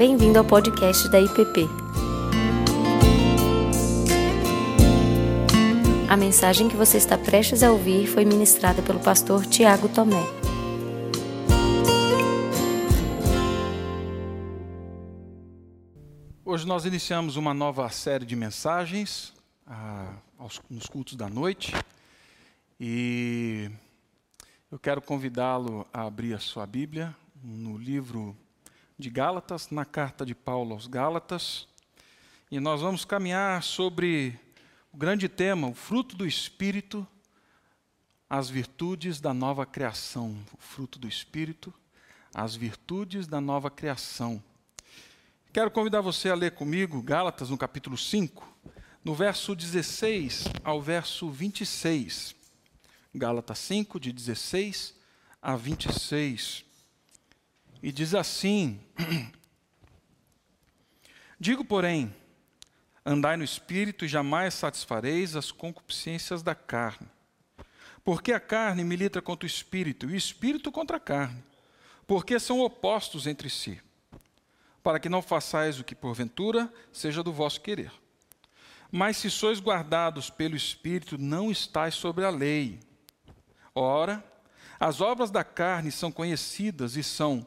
Bem-vindo ao podcast da IPP. A mensagem que você está prestes a ouvir foi ministrada pelo pastor Tiago Tomé. Hoje nós iniciamos uma nova série de mensagens ah, aos, nos cultos da noite e eu quero convidá-lo a abrir a sua Bíblia no livro de Gálatas, na carta de Paulo aos Gálatas, e nós vamos caminhar sobre o grande tema, o fruto do Espírito, as virtudes da nova criação. O fruto do Espírito, as virtudes da nova criação. Quero convidar você a ler comigo Gálatas no capítulo 5, no verso 16 ao verso 26. Gálatas 5, de 16 a 26. E diz assim: Digo, porém, andai no espírito e jamais satisfareis as concupiscências da carne. Porque a carne milita contra o espírito e o espírito contra a carne, porque são opostos entre si, para que não façais o que porventura seja do vosso querer. Mas se sois guardados pelo espírito, não estáis sobre a lei. Ora, as obras da carne são conhecidas e são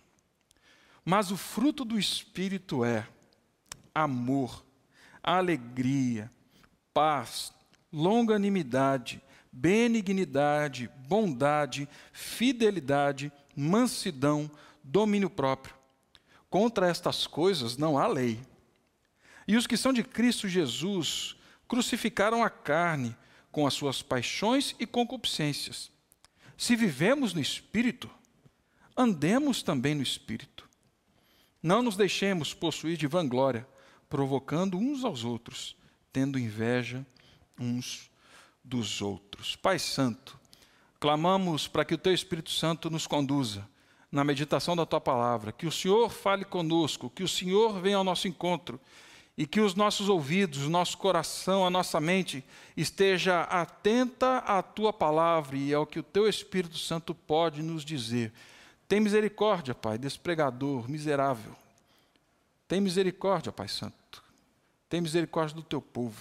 Mas o fruto do Espírito é amor, alegria, paz, longanimidade, benignidade, bondade, fidelidade, mansidão, domínio próprio. Contra estas coisas não há lei. E os que são de Cristo Jesus crucificaram a carne com as suas paixões e concupiscências. Se vivemos no Espírito, andemos também no Espírito. Não nos deixemos possuir de vanglória, provocando uns aos outros, tendo inveja uns dos outros. Pai Santo, clamamos para que o Teu Espírito Santo nos conduza na meditação da Tua palavra, que o Senhor fale conosco, que o Senhor venha ao nosso encontro e que os nossos ouvidos, o nosso coração, a nossa mente esteja atenta à Tua palavra e ao que o Teu Espírito Santo pode nos dizer tem misericórdia, Pai, desse pregador miserável. Tem misericórdia, Pai Santo. Tem misericórdia do teu povo.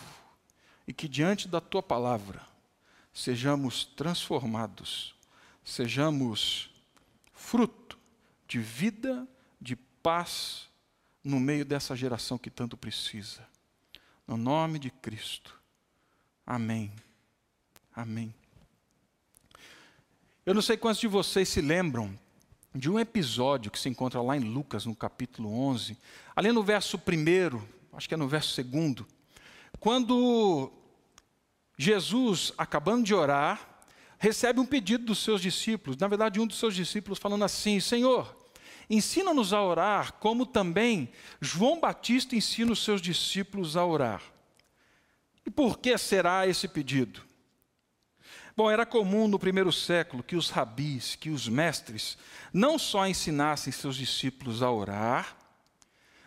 E que diante da tua palavra sejamos transformados, sejamos fruto de vida, de paz no meio dessa geração que tanto precisa. No nome de Cristo. Amém. Amém. Eu não sei quantos de vocês se lembram de um episódio que se encontra lá em Lucas, no capítulo 11, ali no verso 1, acho que é no verso 2, quando Jesus, acabando de orar, recebe um pedido dos seus discípulos, na verdade, um dos seus discípulos falando assim: Senhor, ensina-nos a orar, como também João Batista ensina os seus discípulos a orar. E por que será esse pedido? Bom, era comum no primeiro século que os rabis, que os mestres, não só ensinassem seus discípulos a orar,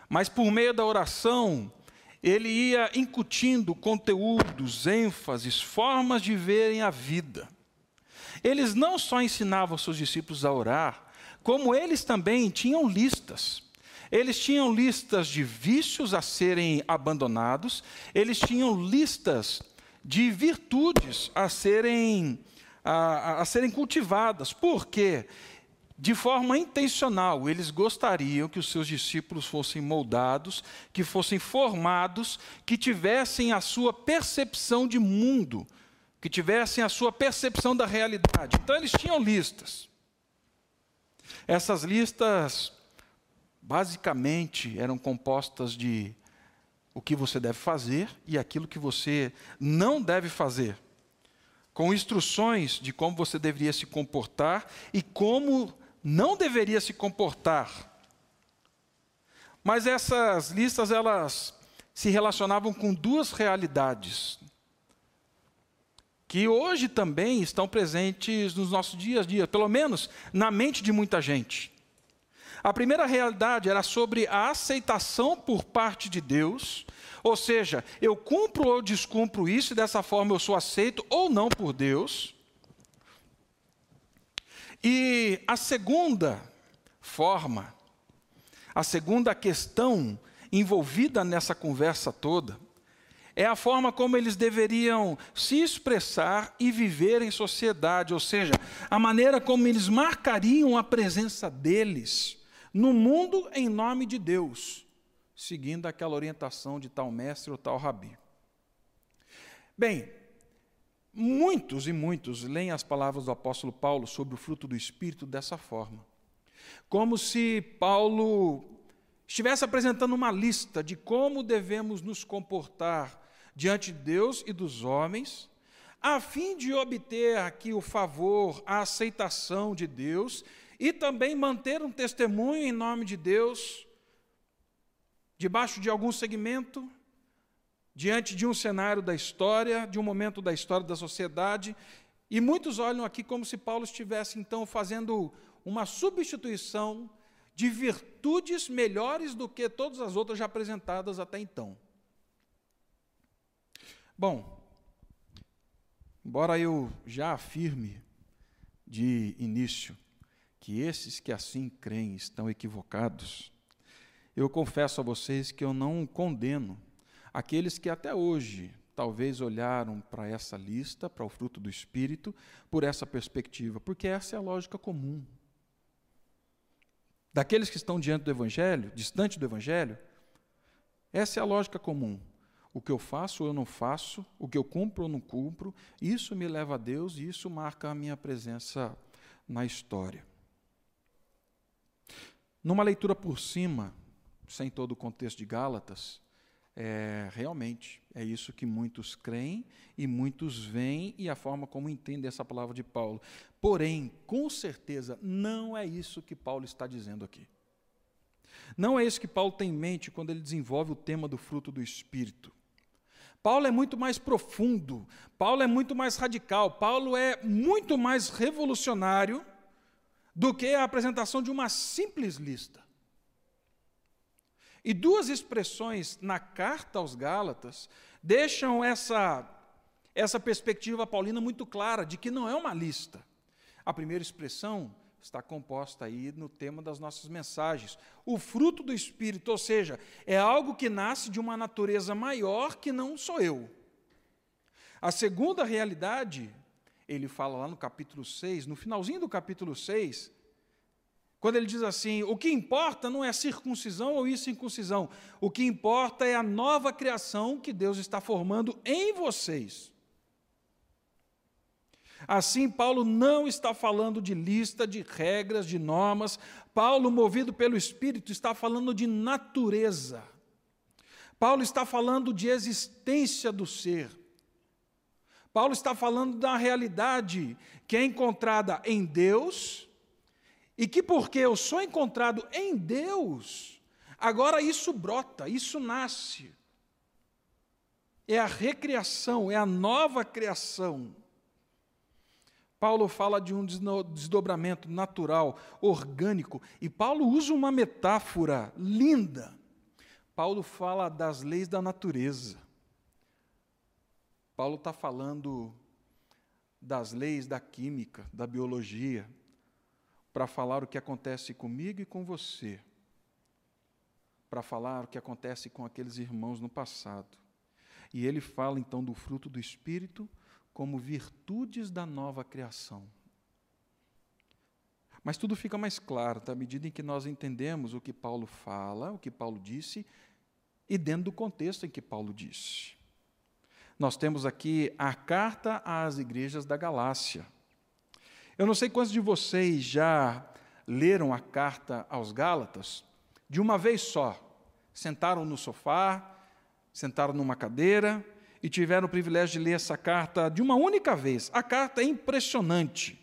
mas por meio da oração, ele ia incutindo conteúdos, ênfases, formas de verem a vida. Eles não só ensinavam seus discípulos a orar, como eles também tinham listas. Eles tinham listas de vícios a serem abandonados, eles tinham listas de virtudes a serem, a, a serem cultivadas. Por quê? De forma intencional, eles gostariam que os seus discípulos fossem moldados, que fossem formados, que tivessem a sua percepção de mundo, que tivessem a sua percepção da realidade. Então, eles tinham listas. Essas listas, basicamente, eram compostas de o que você deve fazer e aquilo que você não deve fazer, com instruções de como você deveria se comportar e como não deveria se comportar. Mas essas listas elas se relacionavam com duas realidades que hoje também estão presentes nos nossos dias a dia, pelo menos na mente de muita gente. A primeira realidade era sobre a aceitação por parte de Deus, ou seja, eu cumpro ou descumpro isso e dessa forma eu sou aceito ou não por Deus. E a segunda forma, a segunda questão envolvida nessa conversa toda, é a forma como eles deveriam se expressar e viver em sociedade, ou seja, a maneira como eles marcariam a presença deles no mundo em nome de Deus, seguindo aquela orientação de tal mestre ou tal rabi. Bem, Muitos e muitos leem as palavras do apóstolo Paulo sobre o fruto do Espírito dessa forma. Como se Paulo estivesse apresentando uma lista de como devemos nos comportar diante de Deus e dos homens, a fim de obter aqui o favor, a aceitação de Deus e também manter um testemunho em nome de Deus, debaixo de algum segmento diante de um cenário da história, de um momento da história da sociedade, e muitos olham aqui como se Paulo estivesse então fazendo uma substituição de virtudes melhores do que todas as outras já apresentadas até então. Bom, embora eu já afirme de início que esses que assim creem estão equivocados, eu confesso a vocês que eu não condeno aqueles que até hoje talvez olharam para essa lista, para o fruto do Espírito, por essa perspectiva, porque essa é a lógica comum. Daqueles que estão diante do Evangelho, distante do Evangelho, essa é a lógica comum. O que eu faço ou eu não faço, o que eu cumpro ou não cumpro, isso me leva a Deus e isso marca a minha presença na história. Numa leitura por cima, sem todo o contexto de Gálatas, é, realmente, é isso que muitos creem e muitos veem e a forma como entendem essa palavra de Paulo. Porém, com certeza, não é isso que Paulo está dizendo aqui. Não é isso que Paulo tem em mente quando ele desenvolve o tema do fruto do Espírito. Paulo é muito mais profundo, Paulo é muito mais radical, Paulo é muito mais revolucionário do que a apresentação de uma simples lista. E duas expressões na carta aos Gálatas deixam essa, essa perspectiva paulina muito clara de que não é uma lista. A primeira expressão está composta aí no tema das nossas mensagens. O fruto do Espírito, ou seja, é algo que nasce de uma natureza maior que não sou eu. A segunda realidade, ele fala lá no capítulo 6, no finalzinho do capítulo 6, quando ele diz assim: o que importa não é circuncisão ou incircuncisão, o que importa é a nova criação que Deus está formando em vocês. Assim, Paulo não está falando de lista, de regras, de normas. Paulo, movido pelo Espírito, está falando de natureza. Paulo está falando de existência do ser. Paulo está falando da realidade que é encontrada em Deus e que porque eu sou encontrado em Deus, agora isso brota, isso nasce. É a recriação, é a nova criação. Paulo fala de um desdobramento natural, orgânico, e Paulo usa uma metáfora linda. Paulo fala das leis da natureza. Paulo está falando das leis da química, da biologia para falar o que acontece comigo e com você, para falar o que acontece com aqueles irmãos no passado. E ele fala então do fruto do Espírito como virtudes da nova criação. Mas tudo fica mais claro tá? à medida em que nós entendemos o que Paulo fala, o que Paulo disse, e dentro do contexto em que Paulo disse. Nós temos aqui a carta às igrejas da Galácia. Eu não sei quantos de vocês já leram a carta aos Gálatas de uma vez só. Sentaram no sofá, sentaram numa cadeira e tiveram o privilégio de ler essa carta de uma única vez. A carta é impressionante.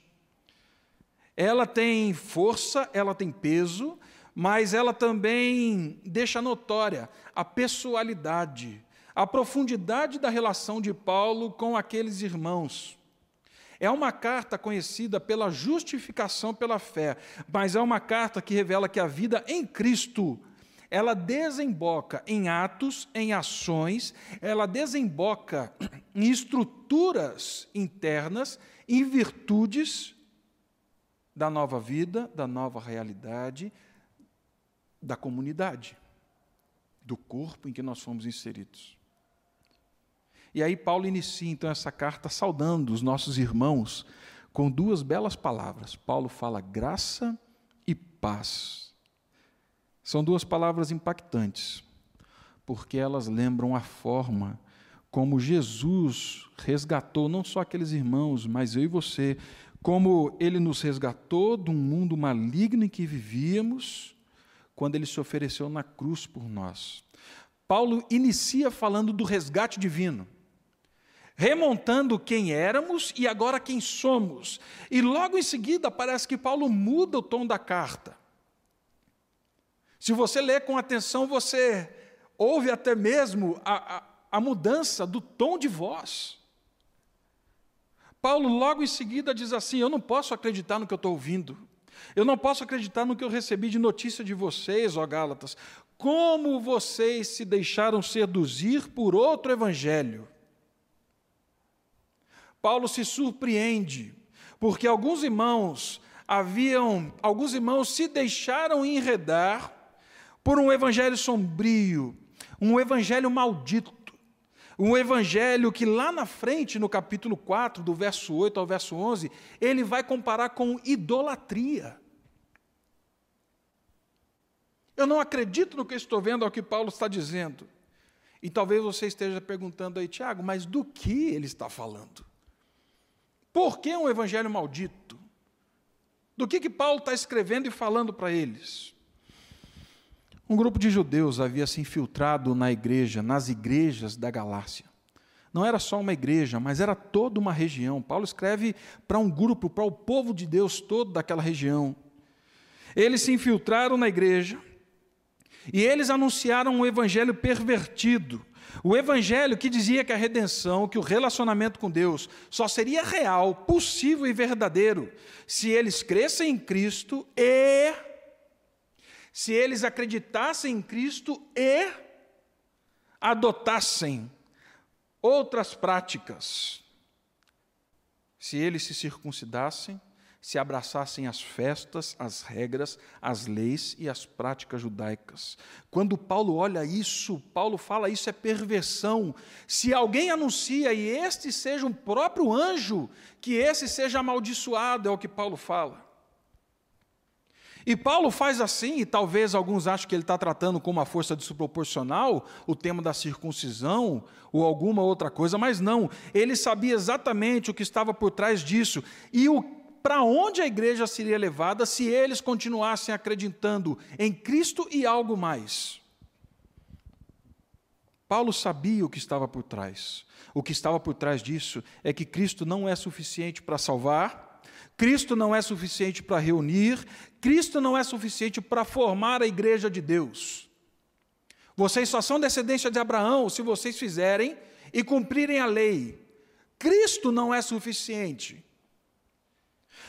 Ela tem força, ela tem peso, mas ela também deixa notória a pessoalidade, a profundidade da relação de Paulo com aqueles irmãos. É uma carta conhecida pela justificação pela fé, mas é uma carta que revela que a vida em Cristo ela desemboca em atos, em ações, ela desemboca em estruturas internas, em virtudes da nova vida, da nova realidade, da comunidade, do corpo em que nós fomos inseridos. E aí Paulo inicia então essa carta saudando os nossos irmãos com duas belas palavras. Paulo fala graça e paz. São duas palavras impactantes, porque elas lembram a forma como Jesus resgatou não só aqueles irmãos, mas eu e você, como ele nos resgatou de um mundo maligno em que vivíamos, quando ele se ofereceu na cruz por nós. Paulo inicia falando do resgate divino, remontando quem éramos e agora quem somos. E logo em seguida parece que Paulo muda o tom da carta. Se você ler com atenção, você ouve até mesmo a, a, a mudança do tom de voz. Paulo, logo em seguida, diz assim: Eu não posso acreditar no que eu estou ouvindo. Eu não posso acreditar no que eu recebi de notícia de vocês, ó Gálatas. Como vocês se deixaram seduzir por outro evangelho? Paulo se surpreende, porque alguns irmãos haviam, alguns irmãos se deixaram enredar por um evangelho sombrio, um evangelho maldito, um evangelho que lá na frente, no capítulo 4, do verso 8 ao verso 11, ele vai comparar com idolatria. Eu não acredito no que estou vendo, ao que Paulo está dizendo. E talvez você esteja perguntando aí, Tiago, mas do que ele está falando? Por que um evangelho maldito? Do que, que Paulo está escrevendo e falando para eles? Um grupo de judeus havia se infiltrado na igreja, nas igrejas da Galácia. Não era só uma igreja, mas era toda uma região. Paulo escreve para um grupo, para o povo de Deus todo daquela região. Eles se infiltraram na igreja e eles anunciaram um evangelho pervertido. O evangelho que dizia que a redenção, que o relacionamento com Deus só seria real, possível e verdadeiro se eles crescem em Cristo e se eles acreditassem em Cristo e adotassem outras práticas. Se eles se circuncidassem, se abraçassem as festas, as regras, as leis e as práticas judaicas. Quando Paulo olha isso, Paulo fala isso é perversão. Se alguém anuncia e este seja um próprio anjo, que esse seja amaldiçoado, é o que Paulo fala. E Paulo faz assim, e talvez alguns achem que ele está tratando com uma força desproporcional o tema da circuncisão ou alguma outra coisa, mas não. Ele sabia exatamente o que estava por trás disso e para onde a igreja seria levada se eles continuassem acreditando em Cristo e algo mais. Paulo sabia o que estava por trás. O que estava por trás disso é que Cristo não é suficiente para salvar, Cristo não é suficiente para reunir, Cristo não é suficiente para formar a igreja de Deus. Vocês só são descendência de Abraão se vocês fizerem e cumprirem a lei. Cristo não é suficiente.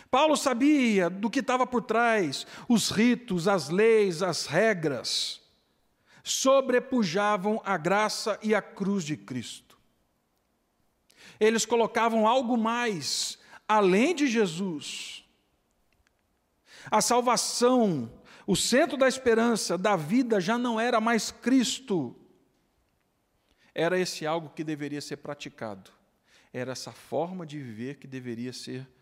Paulo sabia do que estava por trás, os ritos, as leis, as regras sobrepujavam a graça e a cruz de Cristo. Eles colocavam algo mais além de Jesus. A salvação, o centro da esperança, da vida, já não era mais Cristo. Era esse algo que deveria ser praticado. Era essa forma de viver que deveria ser praticada.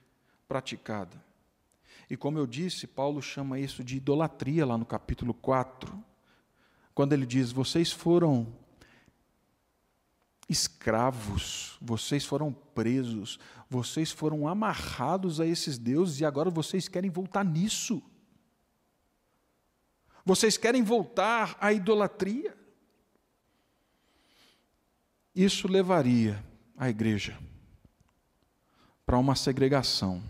E como eu disse, Paulo chama isso de idolatria lá no capítulo 4, quando ele diz: Vocês foram escravos, vocês foram presos, vocês foram amarrados a esses deuses e agora vocês querem voltar nisso. Vocês querem voltar à idolatria. Isso levaria a igreja para uma segregação.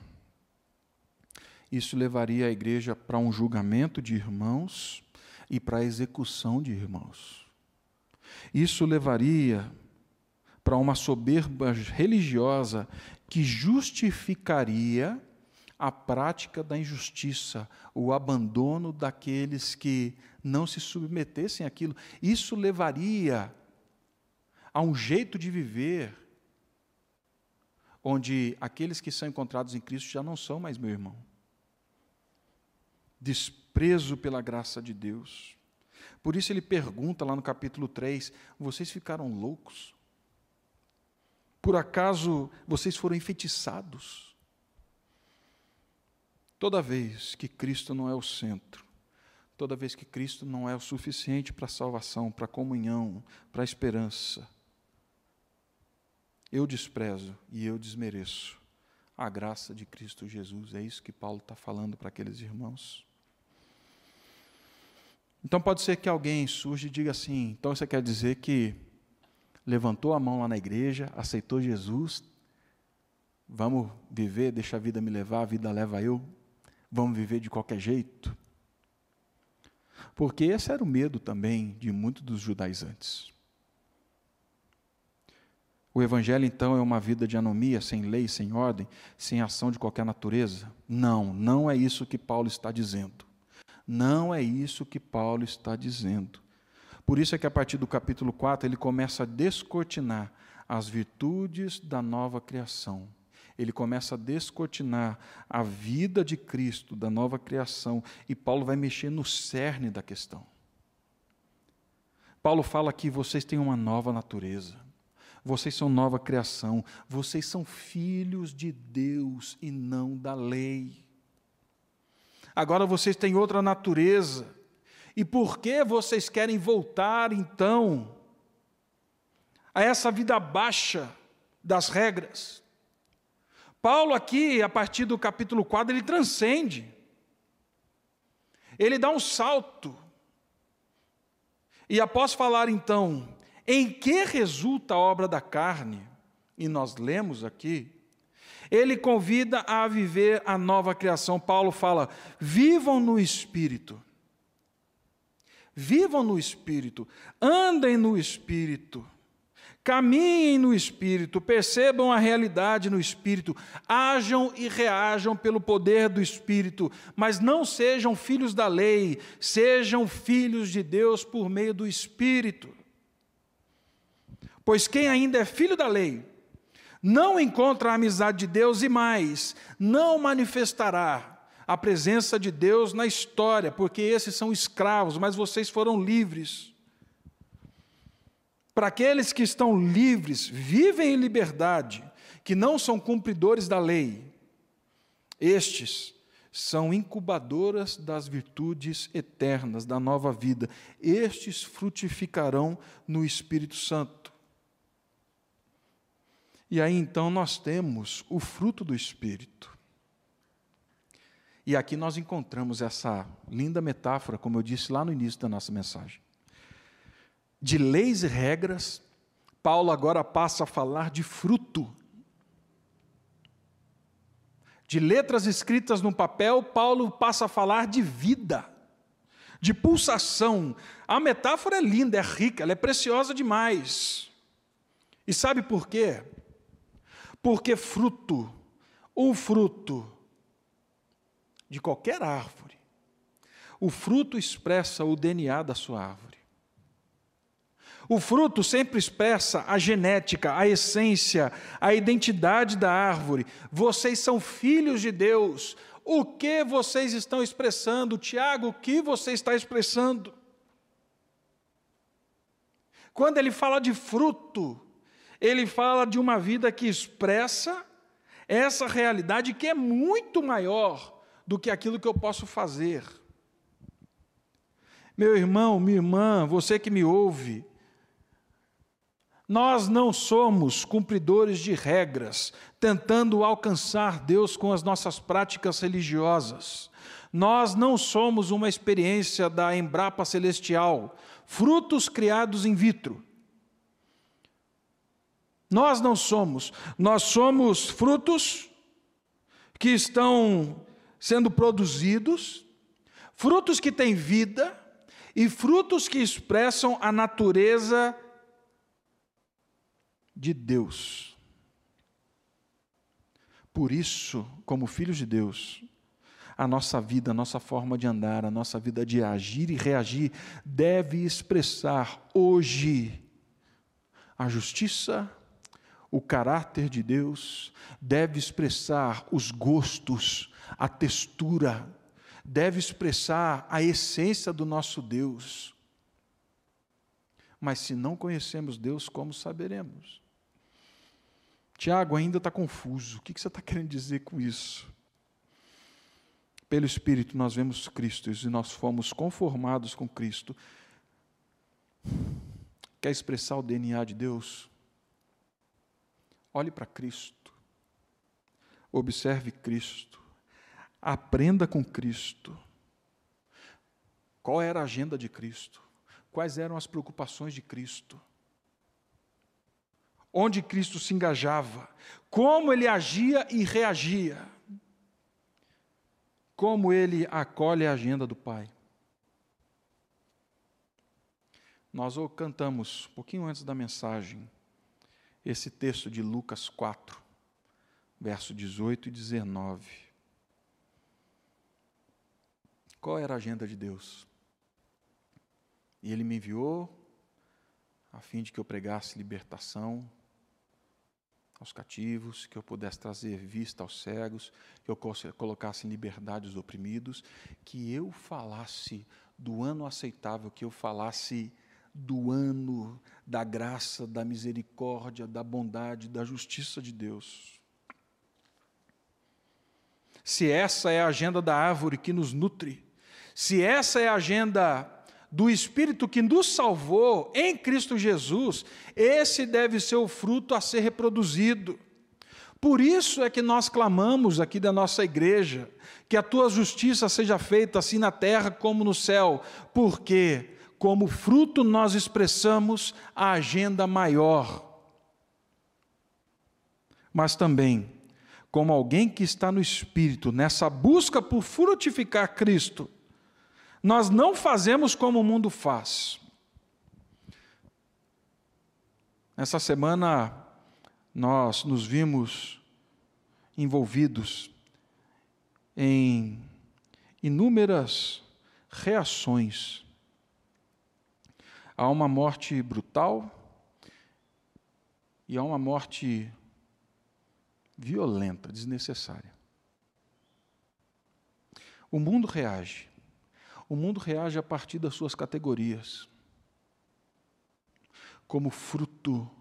Isso levaria a igreja para um julgamento de irmãos e para a execução de irmãos. Isso levaria para uma soberba religiosa que justificaria a prática da injustiça, o abandono daqueles que não se submetessem àquilo. Isso levaria a um jeito de viver onde aqueles que são encontrados em Cristo já não são mais meu irmão. Desprezo pela graça de Deus. Por isso ele pergunta lá no capítulo 3: vocês ficaram loucos? Por acaso vocês foram enfeitiçados? Toda vez que Cristo não é o centro, toda vez que Cristo não é o suficiente para a salvação, para a comunhão, para a esperança, eu desprezo e eu desmereço a graça de Cristo Jesus. É isso que Paulo está falando para aqueles irmãos. Então pode ser que alguém surja e diga assim: então você quer dizer que levantou a mão lá na igreja, aceitou Jesus, vamos viver, deixa a vida me levar, a vida leva eu, vamos viver de qualquer jeito? Porque esse era o medo também de muitos dos judaizantes. O Evangelho, então, é uma vida de anomia, sem lei, sem ordem, sem ação de qualquer natureza? Não, não é isso que Paulo está dizendo. Não é isso que Paulo está dizendo. Por isso é que a partir do capítulo 4 ele começa a descortinar as virtudes da nova criação. Ele começa a descortinar a vida de Cristo, da nova criação, e Paulo vai mexer no cerne da questão. Paulo fala que vocês têm uma nova natureza. Vocês são nova criação, vocês são filhos de Deus e não da lei. Agora vocês têm outra natureza. E por que vocês querem voltar então a essa vida baixa das regras? Paulo aqui, a partir do capítulo 4, ele transcende. Ele dá um salto. E após falar então em que resulta a obra da carne, e nós lemos aqui, ele convida a viver a nova criação. Paulo fala: vivam no espírito. Vivam no espírito, andem no espírito, caminhem no espírito, percebam a realidade no espírito, ajam e reajam pelo poder do espírito, mas não sejam filhos da lei, sejam filhos de Deus por meio do espírito. Pois quem ainda é filho da lei, não encontra a amizade de Deus e mais, não manifestará a presença de Deus na história, porque esses são escravos, mas vocês foram livres. Para aqueles que estão livres, vivem em liberdade, que não são cumpridores da lei, estes são incubadoras das virtudes eternas, da nova vida. Estes frutificarão no Espírito Santo. E aí então nós temos o fruto do Espírito. E aqui nós encontramos essa linda metáfora, como eu disse lá no início da nossa mensagem. De leis e regras, Paulo agora passa a falar de fruto. De letras escritas no papel, Paulo passa a falar de vida, de pulsação. A metáfora é linda, é rica, ela é preciosa demais. E sabe por quê? Porque fruto, o fruto de qualquer árvore, o fruto expressa o DNA da sua árvore. O fruto sempre expressa a genética, a essência, a identidade da árvore. Vocês são filhos de Deus. O que vocês estão expressando? Tiago, o que você está expressando? Quando ele fala de fruto, ele fala de uma vida que expressa essa realidade que é muito maior do que aquilo que eu posso fazer. Meu irmão, minha irmã, você que me ouve, nós não somos cumpridores de regras, tentando alcançar Deus com as nossas práticas religiosas. Nós não somos uma experiência da Embrapa Celestial, frutos criados in vitro. Nós não somos, nós somos frutos que estão sendo produzidos, frutos que têm vida e frutos que expressam a natureza de Deus. Por isso, como filhos de Deus, a nossa vida, a nossa forma de andar, a nossa vida de agir e reagir deve expressar hoje a justiça, o caráter de Deus, deve expressar os gostos, a textura, deve expressar a essência do nosso Deus. Mas se não conhecemos Deus, como saberemos? Tiago ainda está confuso. O que você está querendo dizer com isso? Pelo Espírito nós vemos Cristo e nós fomos conformados com Cristo. Quer expressar o DNA de Deus? Olhe para Cristo. Observe Cristo. Aprenda com Cristo. Qual era a agenda de Cristo? Quais eram as preocupações de Cristo? Onde Cristo se engajava? Como ele agia e reagia? Como ele acolhe a agenda do Pai? Nós cantamos, um pouquinho antes da mensagem, esse texto de Lucas 4, verso 18 e 19. Qual era a agenda de Deus? E Ele me enviou a fim de que eu pregasse libertação aos cativos, que eu pudesse trazer vista aos cegos, que eu colocasse em liberdade os oprimidos, que eu falasse do ano aceitável, que eu falasse do ano da graça, da misericórdia, da bondade, da justiça de Deus. Se essa é a agenda da árvore que nos nutre, se essa é a agenda do Espírito que nos salvou em Cristo Jesus, esse deve ser o fruto a ser reproduzido. Por isso é que nós clamamos aqui da nossa igreja, que a tua justiça seja feita assim na terra como no céu, porque como fruto nós expressamos a agenda maior. Mas também, como alguém que está no Espírito, nessa busca por frutificar Cristo, nós não fazemos como o mundo faz. Nessa semana, nós nos vimos envolvidos em inúmeras reações Há uma morte brutal e há uma morte violenta, desnecessária. O mundo reage. O mundo reage a partir das suas categorias. Como fruto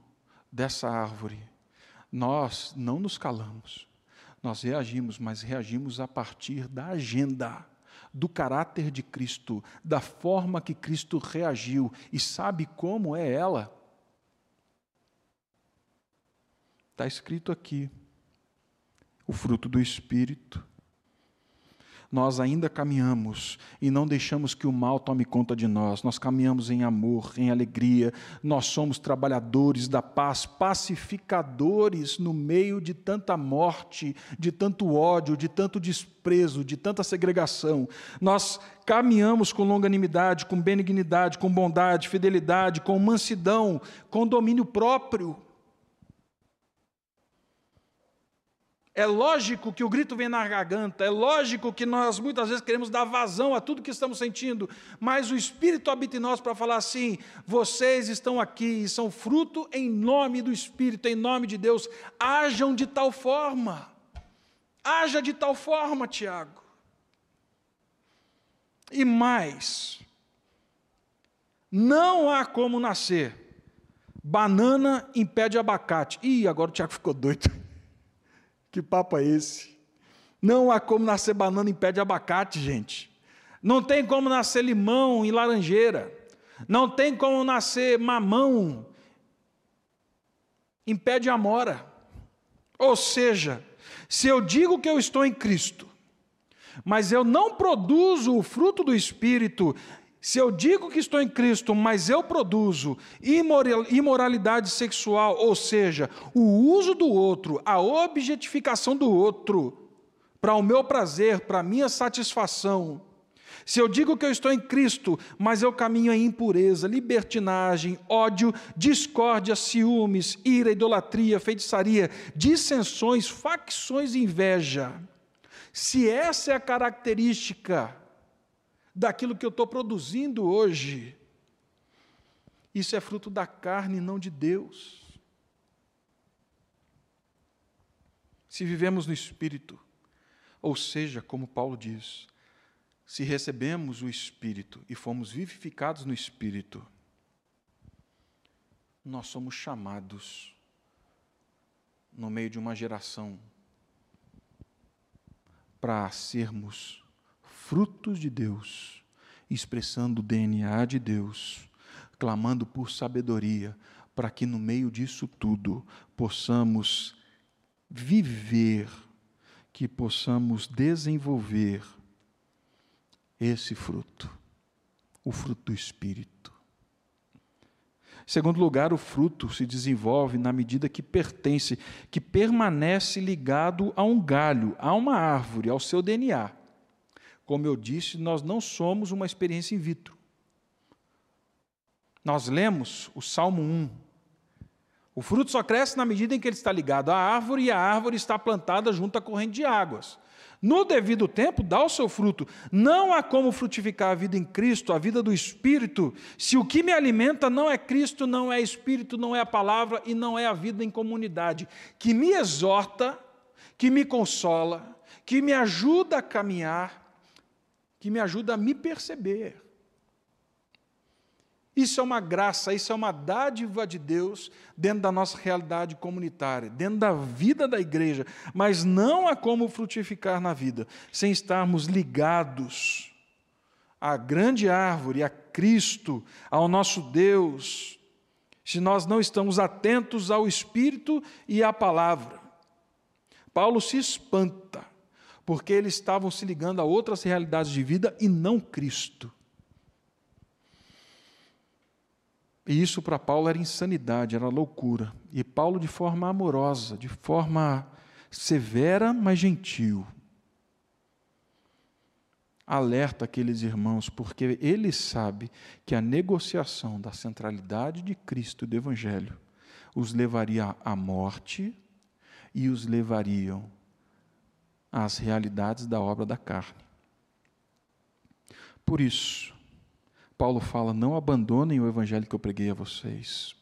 dessa árvore, nós não nos calamos. Nós reagimos, mas reagimos a partir da agenda do caráter de Cristo, da forma que Cristo reagiu e sabe como é ela? Está escrito aqui: o fruto do Espírito nós ainda caminhamos e não deixamos que o mal tome conta de nós. Nós caminhamos em amor, em alegria. Nós somos trabalhadores da paz, pacificadores no meio de tanta morte, de tanto ódio, de tanto desprezo, de tanta segregação. Nós caminhamos com longanimidade, com benignidade, com bondade, fidelidade, com mansidão, com domínio próprio. É lógico que o grito vem na garganta, é lógico que nós muitas vezes queremos dar vazão a tudo que estamos sentindo, mas o Espírito habita em nós para falar assim: vocês estão aqui e são fruto em nome do Espírito, em nome de Deus, ajam de tal forma, haja de tal forma, Tiago. E mais, não há como nascer banana em pé de abacate. Ih, agora o Tiago ficou doido. Que papo é esse? Não há como nascer banana em pé de abacate, gente. Não tem como nascer limão em laranjeira. Não tem como nascer mamão em pé de amora. Ou seja, se eu digo que eu estou em Cristo, mas eu não produzo o fruto do Espírito, se eu digo que estou em Cristo, mas eu produzo imoralidade sexual, ou seja, o uso do outro, a objetificação do outro, para o meu prazer, para a minha satisfação, se eu digo que eu estou em Cristo, mas eu caminho em impureza, libertinagem, ódio, discórdia, ciúmes, ira, idolatria, feitiçaria, dissensões, facções e inveja, se essa é a característica daquilo que eu estou produzindo hoje, isso é fruto da carne, não de Deus. Se vivemos no Espírito, ou seja, como Paulo diz, se recebemos o Espírito e fomos vivificados no Espírito, nós somos chamados, no meio de uma geração, para sermos frutos de Deus, expressando o DNA de Deus, clamando por sabedoria, para que no meio disso tudo possamos viver, que possamos desenvolver esse fruto, o fruto do Espírito. Segundo lugar, o fruto se desenvolve na medida que pertence, que permanece ligado a um galho, a uma árvore, ao seu DNA. Como eu disse, nós não somos uma experiência in vitro. Nós lemos o Salmo 1. O fruto só cresce na medida em que ele está ligado à árvore e a árvore está plantada junto à corrente de águas. No devido tempo, dá o seu fruto. Não há como frutificar a vida em Cristo, a vida do Espírito, se o que me alimenta não é Cristo, não é Espírito, não é a palavra e não é a vida em comunidade, que me exorta, que me consola, que me ajuda a caminhar, que me ajuda a me perceber. Isso é uma graça, isso é uma dádiva de Deus dentro da nossa realidade comunitária, dentro da vida da igreja, mas não há como frutificar na vida sem estarmos ligados à grande árvore, a Cristo, ao nosso Deus, se nós não estamos atentos ao Espírito e à palavra. Paulo se espanta, porque eles estavam se ligando a outras realidades de vida e não Cristo. E isso para Paulo era insanidade, era loucura. E Paulo, de forma amorosa, de forma severa, mas gentil, alerta aqueles irmãos, porque ele sabe que a negociação da centralidade de Cristo do Evangelho os levaria à morte e os levariam às realidades da obra da carne. Por isso, Paulo fala: não abandonem o evangelho que eu preguei a vocês.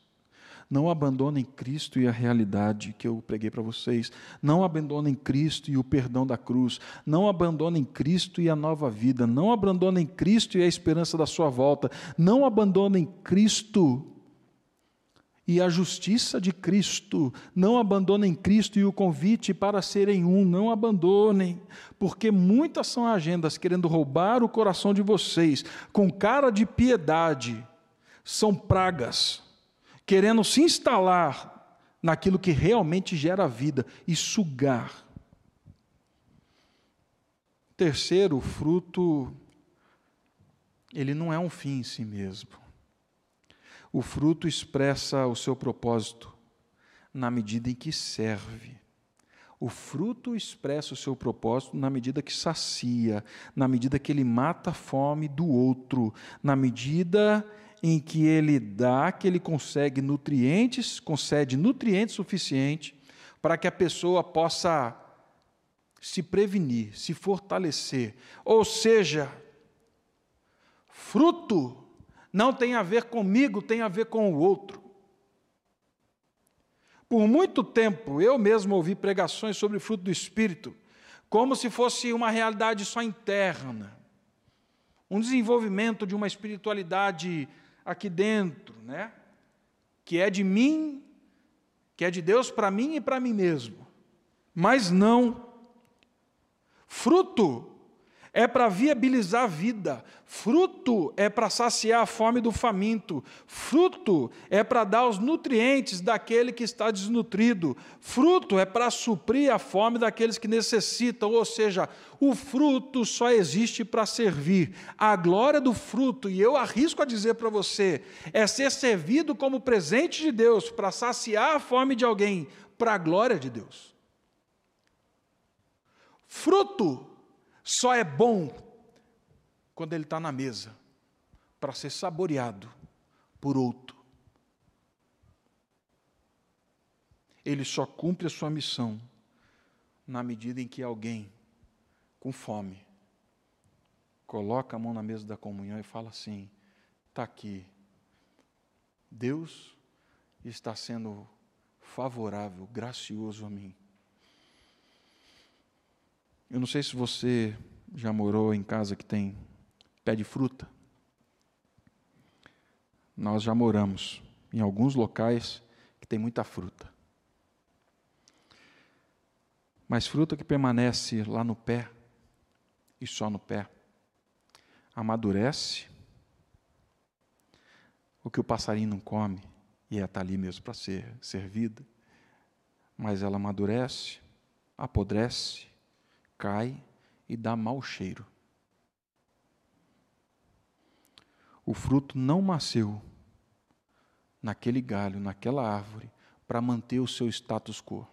Não abandonem Cristo e a realidade que eu preguei para vocês. Não abandonem Cristo e o perdão da cruz. Não abandonem Cristo e a nova vida. Não abandonem Cristo e a esperança da sua volta. Não abandonem Cristo e a justiça de Cristo. Não abandonem Cristo e o convite para serem um. Não abandonem, porque muitas são agendas querendo roubar o coração de vocês com cara de piedade. São pragas querendo se instalar naquilo que realmente gera vida e sugar. Terceiro, o fruto, ele não é um fim em si mesmo. O fruto expressa o seu propósito na medida em que serve. O fruto expressa o seu propósito na medida que sacia, na medida que ele mata a fome do outro, na medida em que ele dá, que ele consegue nutrientes, concede nutrientes suficientes para que a pessoa possa se prevenir, se fortalecer. Ou seja, fruto não tem a ver comigo, tem a ver com o outro. Por muito tempo, eu mesmo ouvi pregações sobre o fruto do Espírito, como se fosse uma realidade só interna, um desenvolvimento de uma espiritualidade aqui dentro, né? que é de mim, que é de Deus para mim e para mim mesmo. Mas não. Fruto é para viabilizar a vida, fruto é para saciar a fome do faminto, fruto é para dar os nutrientes daquele que está desnutrido, fruto é para suprir a fome daqueles que necessitam, ou seja, o fruto só existe para servir. A glória do fruto, e eu arrisco a dizer para você, é ser servido como presente de Deus para saciar a fome de alguém, para a glória de Deus. Fruto só é bom quando ele está na mesa para ser saboreado por outro. Ele só cumpre a sua missão na medida em que alguém com fome coloca a mão na mesa da comunhão e fala assim: está aqui, Deus está sendo favorável, gracioso a mim. Eu não sei se você já morou em casa que tem pé de fruta. Nós já moramos em alguns locais que tem muita fruta. Mas fruta que permanece lá no pé, e só no pé, amadurece. O que o passarinho não come, e está ali mesmo para ser servida, mas ela amadurece, apodrece, cai e dá mau cheiro. O fruto não nasceu naquele galho, naquela árvore, para manter o seu status quo.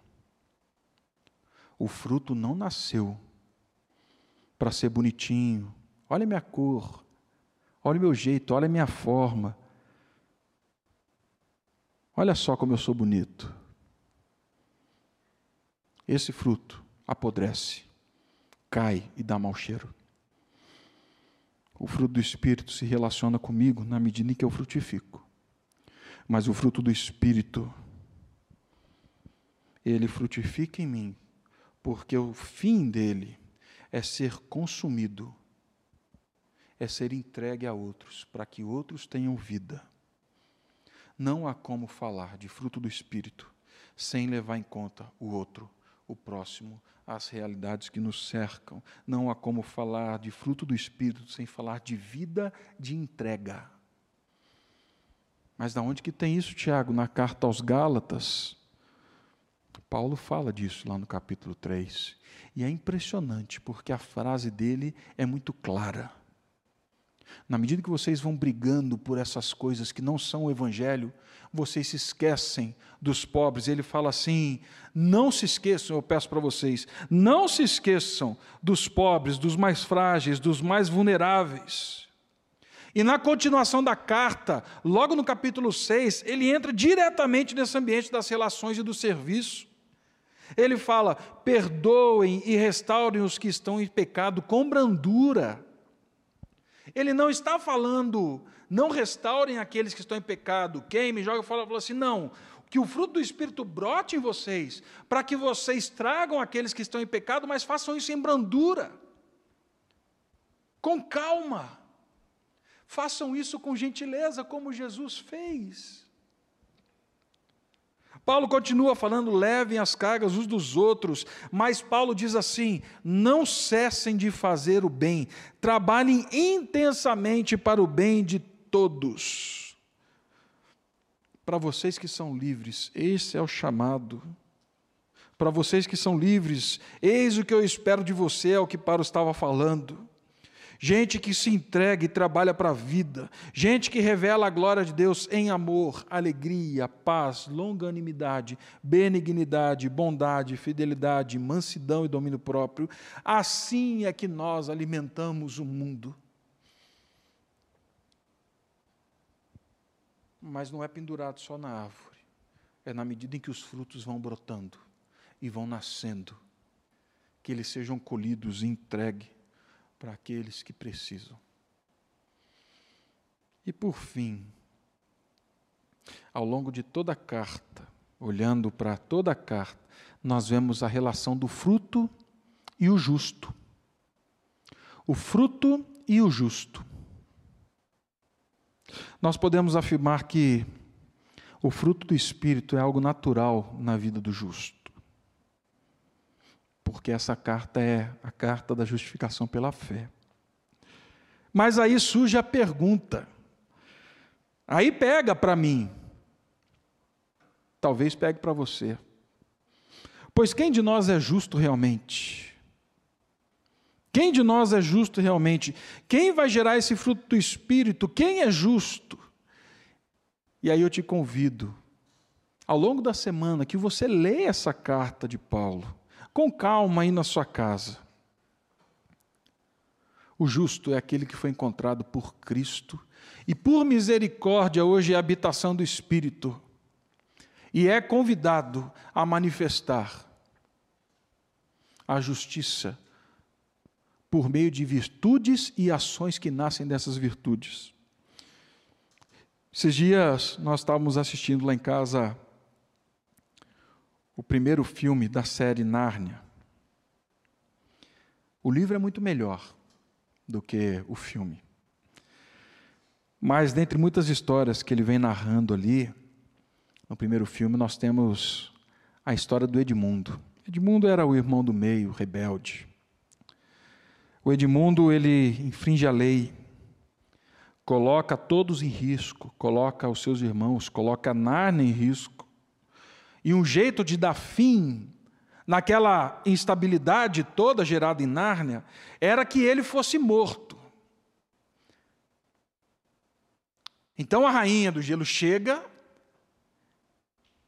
O fruto não nasceu para ser bonitinho. Olha minha cor, olha meu jeito, olha minha forma. Olha só como eu sou bonito. Esse fruto apodrece cai e dá mau cheiro. O fruto do Espírito se relaciona comigo na medida em que eu frutifico. Mas o fruto do Espírito, ele frutifica em mim, porque o fim dele é ser consumido, é ser entregue a outros, para que outros tenham vida. Não há como falar de fruto do Espírito sem levar em conta o outro, o próximo, as realidades que nos cercam. Não há como falar de fruto do Espírito sem falar de vida de entrega. Mas da onde que tem isso, Tiago? Na carta aos Gálatas. Paulo fala disso lá no capítulo 3. E é impressionante, porque a frase dele é muito clara. Na medida que vocês vão brigando por essas coisas que não são o Evangelho, vocês se esquecem dos pobres. Ele fala assim: não se esqueçam, eu peço para vocês, não se esqueçam dos pobres, dos mais frágeis, dos mais vulneráveis. E na continuação da carta, logo no capítulo 6, ele entra diretamente nesse ambiente das relações e do serviço. Ele fala: perdoem e restaurem os que estão em pecado com brandura ele não está falando, não restaurem aqueles que estão em pecado, queime, joga fora, falou assim, não. Que o fruto do Espírito brote em vocês, para que vocês tragam aqueles que estão em pecado, mas façam isso em brandura, com calma. Façam isso com gentileza, como Jesus fez. Paulo continua falando, levem as cargas uns dos outros, mas Paulo diz assim: não cessem de fazer o bem, trabalhem intensamente para o bem de todos. Para vocês que são livres, esse é o chamado. Para vocês que são livres, eis o que eu espero de você, é o que Paulo estava falando gente que se entrega e trabalha para a vida, gente que revela a glória de Deus em amor, alegria, paz, longanimidade, benignidade, bondade, fidelidade, mansidão e domínio próprio. Assim é que nós alimentamos o mundo. Mas não é pendurado só na árvore, é na medida em que os frutos vão brotando e vão nascendo, que eles sejam colhidos e entregues para aqueles que precisam. E por fim, ao longo de toda a carta, olhando para toda a carta, nós vemos a relação do fruto e o justo. O fruto e o justo. Nós podemos afirmar que o fruto do Espírito é algo natural na vida do justo porque essa carta é a carta da justificação pela fé. Mas aí surge a pergunta, aí pega para mim, talvez pegue para você. Pois quem de nós é justo realmente? Quem de nós é justo realmente? Quem vai gerar esse fruto do Espírito? Quem é justo? E aí eu te convido, ao longo da semana, que você leia essa carta de Paulo com calma aí na sua casa. O justo é aquele que foi encontrado por Cristo e, por misericórdia, hoje é a habitação do Espírito e é convidado a manifestar a justiça por meio de virtudes e ações que nascem dessas virtudes. Esses dias nós estávamos assistindo lá em casa o primeiro filme da série Nárnia. O livro é muito melhor do que o filme. Mas, dentre muitas histórias que ele vem narrando ali, no primeiro filme, nós temos a história do Edmundo. Edmundo era o irmão do meio, rebelde. O Edmundo, ele infringe a lei, coloca todos em risco, coloca os seus irmãos, coloca Narnia em risco. E um jeito de dar fim naquela instabilidade toda gerada em Nárnia era que ele fosse morto. Então a rainha do gelo chega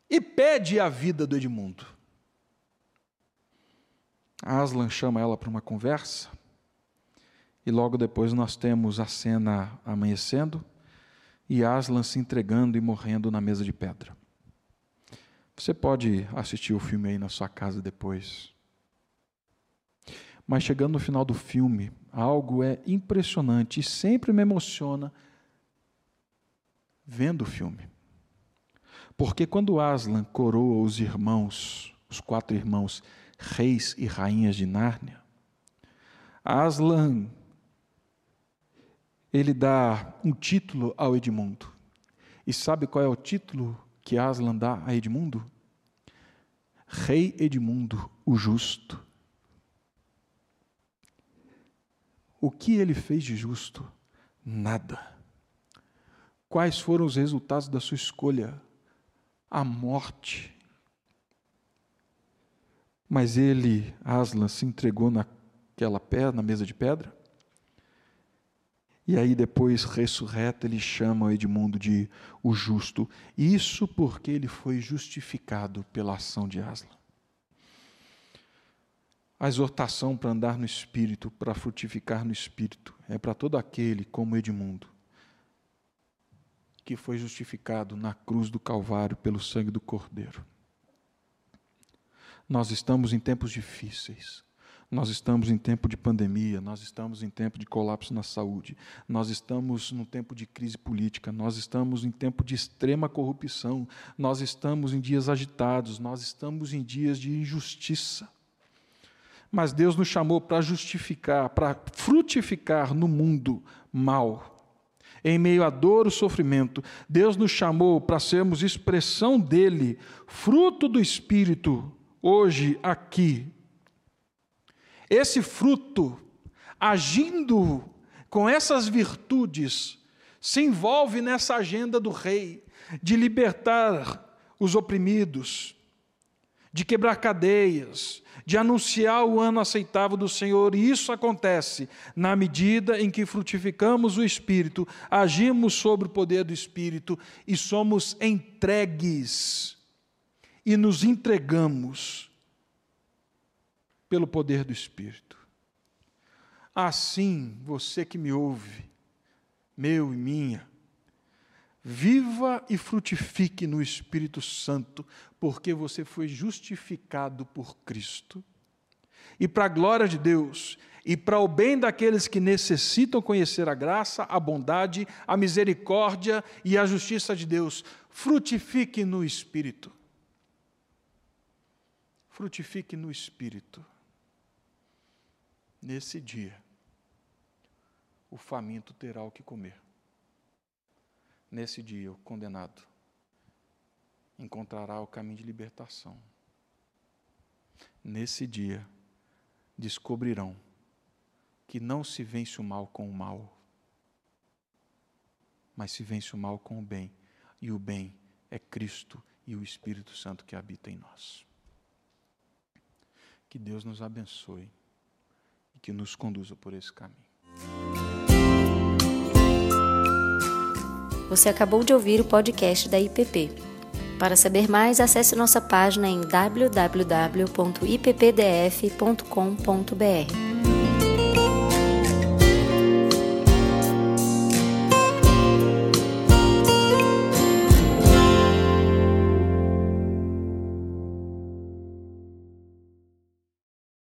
e pede a vida do Edmundo. Aslan chama ela para uma conversa. E logo depois nós temos a cena amanhecendo e Aslan se entregando e morrendo na mesa de pedra. Você pode assistir o filme aí na sua casa depois. Mas chegando no final do filme, algo é impressionante e sempre me emociona vendo o filme. Porque quando Aslan coroa os irmãos, os quatro irmãos, reis e rainhas de Nárnia, Aslan ele dá um título ao Edmundo. E sabe qual é o título que Aslan dá a Edmundo? Rei Edmundo, o justo. O que ele fez de justo? Nada. Quais foram os resultados da sua escolha? A morte. Mas ele, Aslan, se entregou naquela pedra, na mesa de pedra? E aí, depois, ressurreto, ele chama Edmundo de o justo. Isso porque ele foi justificado pela ação de Aslan. A exortação para andar no Espírito, para frutificar no Espírito, é para todo aquele, como Edmundo, que foi justificado na cruz do Calvário pelo sangue do Cordeiro. Nós estamos em tempos difíceis. Nós estamos em tempo de pandemia, nós estamos em tempo de colapso na saúde, nós estamos no tempo de crise política, nós estamos em tempo de extrema corrupção, nós estamos em dias agitados, nós estamos em dias de injustiça. Mas Deus nos chamou para justificar, para frutificar no mundo mal. Em meio à dor, o sofrimento, Deus nos chamou para sermos expressão dele, fruto do Espírito, hoje, aqui, esse fruto, agindo com essas virtudes, se envolve nessa agenda do rei de libertar os oprimidos, de quebrar cadeias, de anunciar o ano aceitável do Senhor, e isso acontece na medida em que frutificamos o Espírito, agimos sobre o poder do Espírito e somos entregues e nos entregamos pelo poder do Espírito. Assim, você que me ouve, meu e minha, viva e frutifique no Espírito Santo, porque você foi justificado por Cristo. E para a glória de Deus, e para o bem daqueles que necessitam conhecer a graça, a bondade, a misericórdia e a justiça de Deus, frutifique no Espírito. Frutifique no Espírito. Nesse dia, o faminto terá o que comer. Nesse dia, o condenado encontrará o caminho de libertação. Nesse dia, descobrirão que não se vence o mal com o mal, mas se vence o mal com o bem, e o bem é Cristo e o Espírito Santo que habita em nós. Que Deus nos abençoe e que nos conduza por esse caminho. Você acabou de ouvir o podcast da IPP. Para saber mais, acesse nossa página em www.ippdf.com.br.